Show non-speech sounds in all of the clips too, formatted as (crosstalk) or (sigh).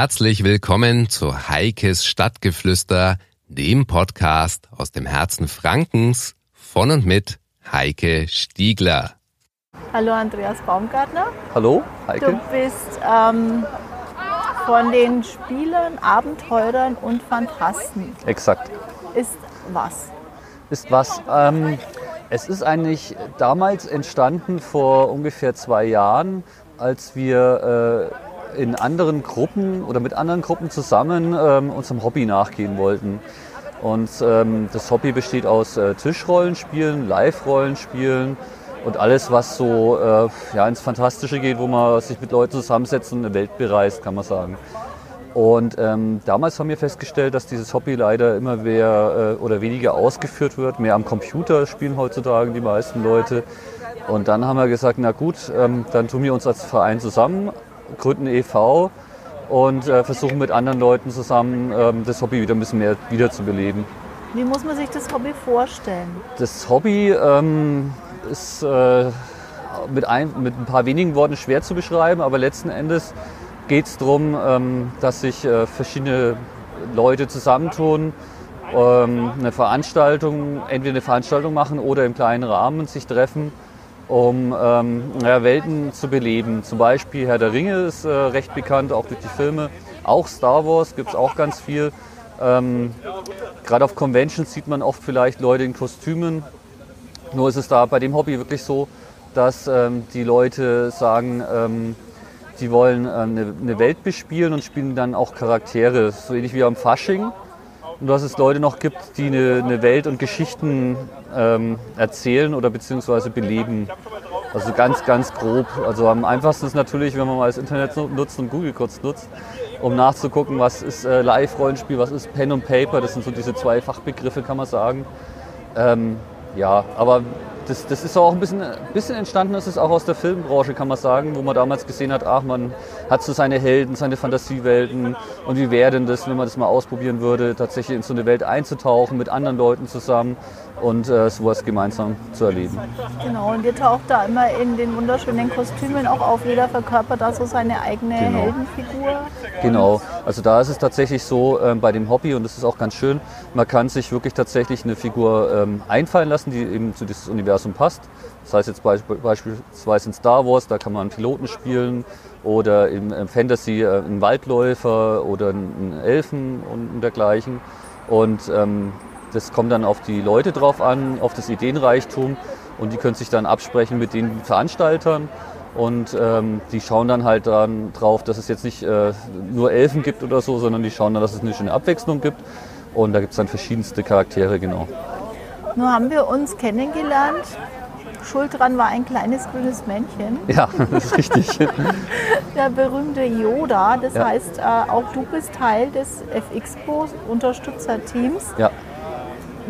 Herzlich willkommen zu Heikes Stadtgeflüster, dem Podcast aus dem Herzen Frankens von und mit Heike Stiegler. Hallo Andreas Baumgartner. Hallo, Heike. Du bist ähm, von den Spielern, Abenteurern und Fantasten. Exakt. Ist was? Ist was? Ähm, es ist eigentlich damals entstanden vor ungefähr zwei Jahren, als wir äh, in anderen Gruppen oder mit anderen Gruppen zusammen ähm, unserem Hobby nachgehen wollten. Und ähm, das Hobby besteht aus äh, Tischrollenspielen, Live-Rollenspielen, und alles, was so äh, ja, ins Fantastische geht, wo man sich mit Leuten zusammensetzt und eine Welt bereist, kann man sagen. Und ähm, damals haben wir festgestellt, dass dieses Hobby leider immer mehr äh, oder weniger ausgeführt wird. Mehr am Computer spielen heutzutage die meisten Leute. Und dann haben wir gesagt, na gut, ähm, dann tun wir uns als Verein zusammen, gründen e.V. und äh, versuchen mit anderen Leuten zusammen ähm, das Hobby wieder ein bisschen mehr wiederzubeleben. Wie muss man sich das Hobby vorstellen? Das Hobby ähm, ist äh, mit, ein, mit ein paar wenigen Worten schwer zu beschreiben, aber letzten Endes geht es darum, ähm, dass sich äh, verschiedene Leute zusammentun, ähm, eine Veranstaltung, entweder eine Veranstaltung machen oder im kleinen Rahmen sich treffen, um ähm, ja, Welten zu beleben. Zum Beispiel Herr der Ringe ist äh, recht bekannt, auch durch die Filme. Auch Star Wars gibt es auch ganz viel. Ähm, Gerade auf Conventions sieht man oft vielleicht Leute in Kostümen, nur ist es da bei dem Hobby wirklich so, dass ähm, die Leute sagen, ähm, die wollen äh, eine, eine, Welt bespielen und spielen dann auch Charaktere, so ähnlich wie am Fasching. Und dass es Leute noch gibt, die eine, eine Welt und Geschichten ähm, erzählen oder beziehungsweise beleben. Also ganz, ganz grob. Also am einfachsten ist natürlich, wenn man mal das Internet nutzt und Google kurz nutzt, um nachzugucken, was ist äh, Live-Rollenspiel, was ist Pen und Paper. Das sind so diese zwei Fachbegriffe, kann man sagen. Ähm, ja, aber das, das ist auch ein bisschen, bisschen entstanden, das ist auch aus der Filmbranche, kann man sagen, wo man damals gesehen hat, ach, man hat so seine Helden, seine Fantasiewelten und wie wäre denn das, wenn man das mal ausprobieren würde, tatsächlich in so eine Welt einzutauchen mit anderen Leuten zusammen und äh, sowas gemeinsam zu erleben. Genau, und ihr taucht da immer in den wunderschönen Kostümen auch auf. Jeder verkörpert da so seine eigene genau. Heldenfigur. Genau, also da ist es tatsächlich so äh, bei dem Hobby und das ist auch ganz schön, man kann sich wirklich tatsächlich eine Figur ähm, einfallen lassen, die eben zu diesem Universum passt. Das heißt jetzt be beispielsweise in Star Wars, da kann man einen Piloten spielen oder im, im Fantasy äh, einen Waldläufer oder einen Elfen und dergleichen. Und ähm, das kommt dann auf die Leute drauf an, auf das Ideenreichtum und die können sich dann absprechen mit den Veranstaltern und ähm, die schauen dann halt dann drauf, dass es jetzt nicht äh, nur Elfen gibt oder so, sondern die schauen dann, dass es eine schöne Abwechslung gibt und da gibt es dann verschiedenste Charaktere, genau. Nur haben wir uns kennengelernt. Schuld dran war ein kleines grünes Männchen. Ja, (laughs) das ist richtig. (laughs) Der berühmte Yoda. Das ja. heißt, äh, auch du bist Teil des FXPO-Unterstützerteams. Ja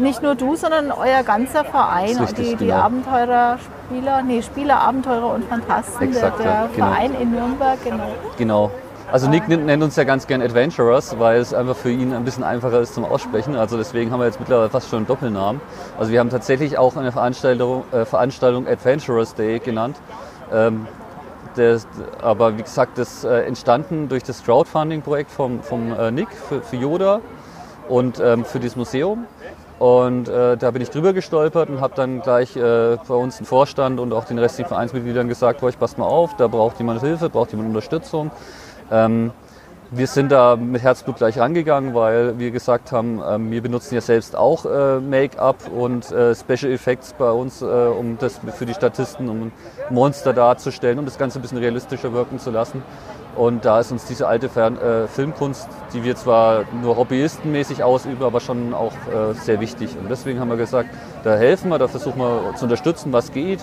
nicht nur du, sondern euer ganzer Verein, richtig, die, die genau. Abenteurerspieler, nee, Spieler, Abenteurer und Fantasten, Exakt, der, der genau. Verein in Nürnberg, genau. Genau. Also Nick nennt uns ja ganz gern Adventurers, weil es einfach für ihn ein bisschen einfacher ist zum Aussprechen. Also deswegen haben wir jetzt mittlerweile fast schon einen Doppelnamen. Also wir haben tatsächlich auch eine Veranstaltung, äh, Veranstaltung Adventurers Day genannt. Ähm, das, aber wie gesagt, das äh, entstanden durch das Crowdfunding-Projekt vom, vom äh, Nick für, für Yoda und ähm, für dieses Museum. Und äh, da bin ich drüber gestolpert und habe dann gleich äh, bei uns den Vorstand und auch den restlichen Vereinsmitgliedern gesagt, euch passt mal auf, da braucht jemand Hilfe, braucht jemand Unterstützung. Ähm, wir sind da mit Herzblut gleich rangegangen, weil wir gesagt haben, ähm, wir benutzen ja selbst auch äh, Make-up und äh, Special Effects bei uns, äh, um das für die Statisten, um Monster darzustellen, um das Ganze ein bisschen realistischer wirken zu lassen. Und da ist uns diese alte Fern äh, Filmkunst, die wir zwar nur hobbyistenmäßig ausüben, aber schon auch äh, sehr wichtig. Und deswegen haben wir gesagt, da helfen wir, da versuchen wir zu unterstützen, was geht.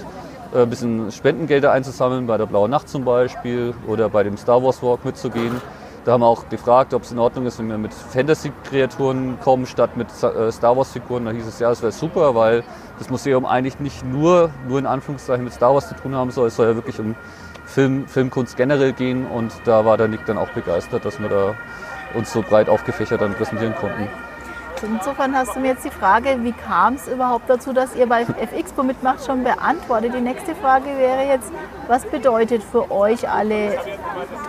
Äh, ein bisschen Spendengelder einzusammeln, bei der Blauen Nacht zum Beispiel oder bei dem Star Wars Walk mitzugehen. Da haben wir auch gefragt, ob es in Ordnung ist, wenn wir mit Fantasy-Kreaturen kommen, statt mit äh, Star Wars-Figuren. Da hieß es, ja, das wäre super, weil das Museum eigentlich nicht nur, nur in Anführungszeichen mit Star Wars zu tun haben soll. Es soll ja wirklich um Film, Filmkunst generell gehen und da war der Nick dann auch begeistert, dass wir da uns so breit aufgefächert dann präsentieren konnten. Insofern hast du mir jetzt die Frage, wie kam es überhaupt dazu, dass ihr bei FXPO mitmacht, schon beantwortet. Die nächste Frage wäre jetzt, was bedeutet für euch alle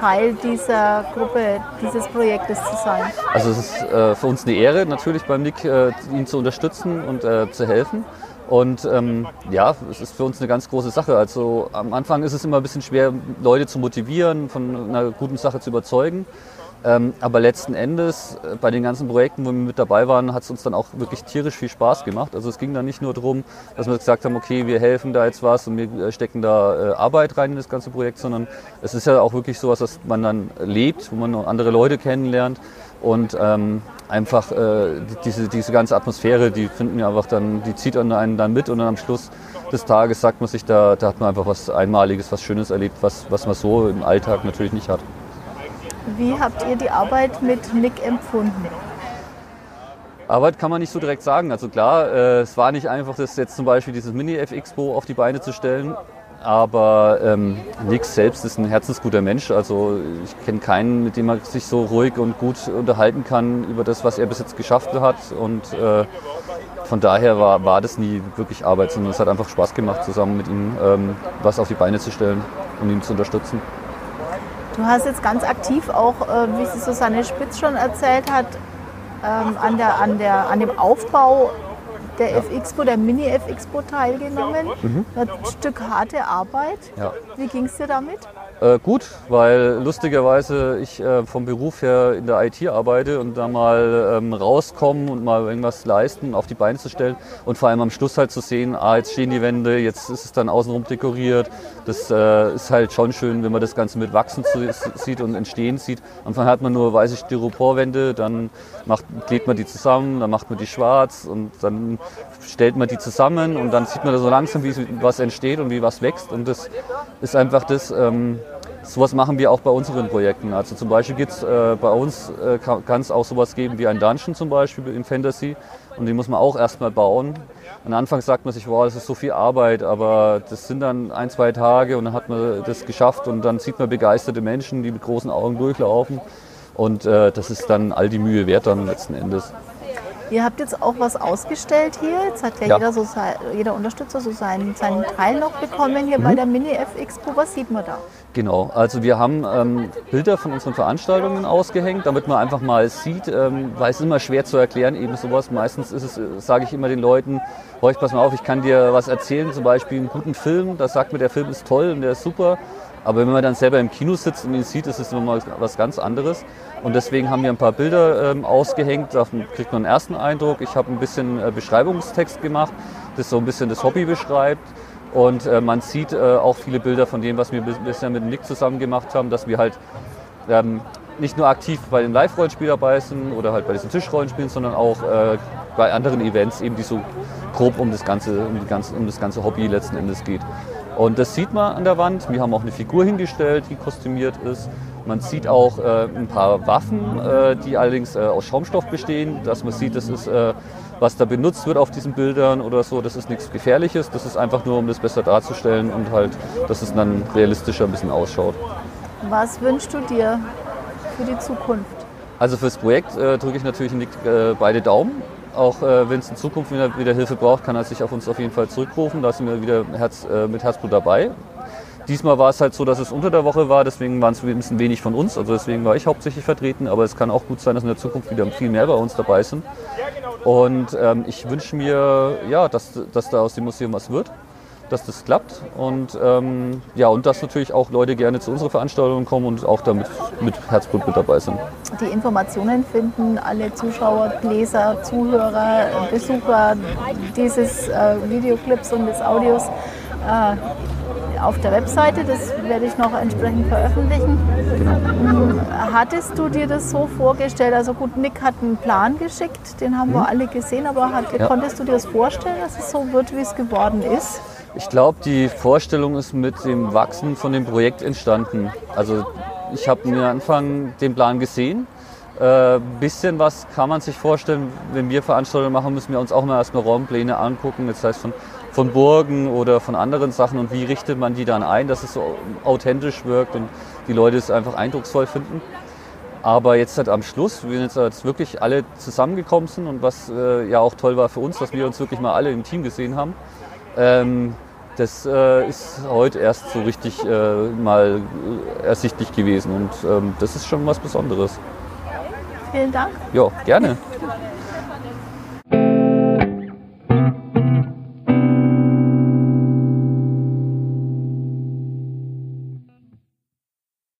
Teil dieser Gruppe, dieses Projektes zu sein? Also es ist äh, für uns eine Ehre, natürlich beim Nick äh, ihn zu unterstützen und äh, zu helfen. Und ähm, ja, es ist für uns eine ganz große Sache. Also am Anfang ist es immer ein bisschen schwer, Leute zu motivieren, von einer guten Sache zu überzeugen. Ähm, aber letzten Endes, äh, bei den ganzen Projekten, wo wir mit dabei waren, hat es uns dann auch wirklich tierisch viel Spaß gemacht. Also es ging dann nicht nur darum, dass wir gesagt haben, okay, wir helfen da jetzt was und wir äh, stecken da äh, Arbeit rein in das ganze Projekt, sondern es ist ja auch wirklich so was, dass man dann lebt, wo man andere Leute kennenlernt und ähm, einfach äh, diese, diese ganze Atmosphäre, die finden wir einfach dann, die zieht einen dann mit und dann am Schluss des Tages sagt man sich, da, da hat man einfach was Einmaliges, was Schönes erlebt, was, was man so im Alltag natürlich nicht hat. Wie habt ihr die Arbeit mit Nick empfunden? Arbeit kann man nicht so direkt sagen. Also klar, äh, es war nicht einfach, das jetzt zum Beispiel dieses Mini-F-Expo auf die Beine zu stellen. Aber ähm, Nick selbst ist ein herzensguter Mensch. Also ich kenne keinen, mit dem man sich so ruhig und gut unterhalten kann über das, was er bis jetzt geschafft hat. Und äh, von daher war, war das nie wirklich Arbeit, sondern es hat einfach Spaß gemacht, zusammen mit ihm ähm, was auf die Beine zu stellen und ihn zu unterstützen. Du hast jetzt ganz aktiv auch, äh, wie sie Susanne Spitz schon erzählt hat, ähm, an, der, an, der, an dem Aufbau der ja. FXPO, der Mini-FXPO teilgenommen. Mhm. Ein Stück harte Arbeit. Ja. Wie ging es dir damit? Äh, gut, weil lustigerweise ich äh, vom Beruf her in der IT arbeite und da mal ähm, rauskommen und mal irgendwas leisten, auf die Beine zu stellen und vor allem am Schluss halt zu sehen, ah, jetzt stehen die Wände, jetzt ist es dann außenrum dekoriert. Das äh, ist halt schon schön, wenn man das Ganze mit wachsen sieht und entstehen sieht. Am Anfang hat man nur weiße Styroporwände, dann macht, klebt man die zusammen, dann macht man die schwarz und dann stellt man die zusammen und dann sieht man da so langsam, wie was entsteht und wie was wächst und das ist einfach das, ähm, Sowas machen wir auch bei unseren Projekten. Also zum Beispiel gibt es äh, bei uns, äh, kann es auch sowas geben wie ein Dungeon zum Beispiel im Fantasy. Und den muss man auch erstmal bauen. Am Anfang sagt man sich, wow, das ist so viel Arbeit, aber das sind dann ein, zwei Tage und dann hat man das geschafft und dann sieht man begeisterte Menschen, die mit großen Augen durchlaufen. Und äh, das ist dann all die Mühe wert dann letzten Endes. Ihr habt jetzt auch was ausgestellt hier. Jetzt hat ja, ja. Jeder, so jeder Unterstützer so seinen, seinen Teil noch bekommen hier mhm. bei der Mini-F-Expo. Was sieht man da? Genau, also wir haben ähm, Bilder von unseren Veranstaltungen ausgehängt, damit man einfach mal sieht, ähm, weil es immer schwer zu erklären, eben sowas. Meistens ist es, äh, sage ich immer den Leuten, horch, pass mal auf, ich kann dir was erzählen, zum Beispiel einen guten Film, da sagt mir, der Film ist toll und der ist super. Aber wenn man dann selber im Kino sitzt und ihn sieht, ist es immer was ganz anderes. Und deswegen haben wir ein paar Bilder ähm, ausgehängt, da kriegt man einen ersten Eindruck. Ich habe ein bisschen äh, Beschreibungstext gemacht, das so ein bisschen das Hobby beschreibt. Und äh, man sieht äh, auch viele Bilder von dem, was wir bisher mit Nick zusammen gemacht haben, dass wir halt ähm, nicht nur aktiv bei den Live-Rollenspiel dabei sind oder halt bei diesen Tischrollenspielen, sondern auch äh, bei anderen Events, eben die so grob um das ganze, um, ganze, um das ganze Hobby letzten Endes geht. Und das sieht man an der Wand. Wir haben auch eine Figur hingestellt, die kostümiert ist. Man sieht auch äh, ein paar Waffen, äh, die allerdings äh, aus Schaumstoff bestehen, dass man sieht, das ist äh, was da benutzt wird auf diesen Bildern oder so, das ist nichts Gefährliches. Das ist einfach nur, um das besser darzustellen und halt, dass es dann realistischer ein bisschen ausschaut. Was wünschst du dir für die Zukunft? Also fürs Projekt äh, drücke ich natürlich nicht, äh, beide Daumen. Auch äh, wenn es in Zukunft wieder, wieder, Hilfe braucht, kann er sich auf uns auf jeden Fall zurückrufen. Da sind wir wieder Herz, äh, mit Herzblut dabei. Diesmal war es halt so, dass es unter der Woche war, deswegen waren es ein bisschen wenig von uns. Also deswegen war ich hauptsächlich vertreten, aber es kann auch gut sein, dass in der Zukunft wieder viel mehr bei uns dabei sind. Und ähm, ich wünsche mir, ja, dass, dass da aus dem Museum was wird, dass das klappt und ähm, ja, und dass natürlich auch Leute gerne zu unserer Veranstaltung kommen und auch damit mit Herzblut mit dabei sind. Die Informationen finden alle Zuschauer, Leser, Zuhörer, Besucher dieses äh, Videoclips und des Audios äh, auf der Webseite. Das werde ich noch entsprechend veröffentlichen. Hm, hattest du dir das so vorgestellt? Also gut, Nick hat einen Plan geschickt, den haben mhm. wir alle gesehen, aber hat, ja. konntest du dir das vorstellen, dass es so wird, wie es geworden ist? Ich glaube, die Vorstellung ist mit dem Wachsen von dem Projekt entstanden. Also ich habe mir Anfang den Plan gesehen. Ein äh, bisschen was kann man sich vorstellen, wenn wir Veranstaltungen machen, müssen wir uns auch mal erstmal Raumpläne angucken. Das heißt von von Burgen oder von anderen Sachen und wie richtet man die dann ein, dass es so authentisch wirkt und die Leute es einfach eindrucksvoll finden. Aber jetzt halt am Schluss, wenn jetzt, jetzt wirklich alle zusammengekommen sind und was äh, ja auch toll war für uns, dass wir uns wirklich mal alle im Team gesehen haben, ähm, das äh, ist heute erst so richtig äh, mal ersichtlich gewesen und ähm, das ist schon was Besonderes. Vielen Dank. Ja, gerne. (laughs)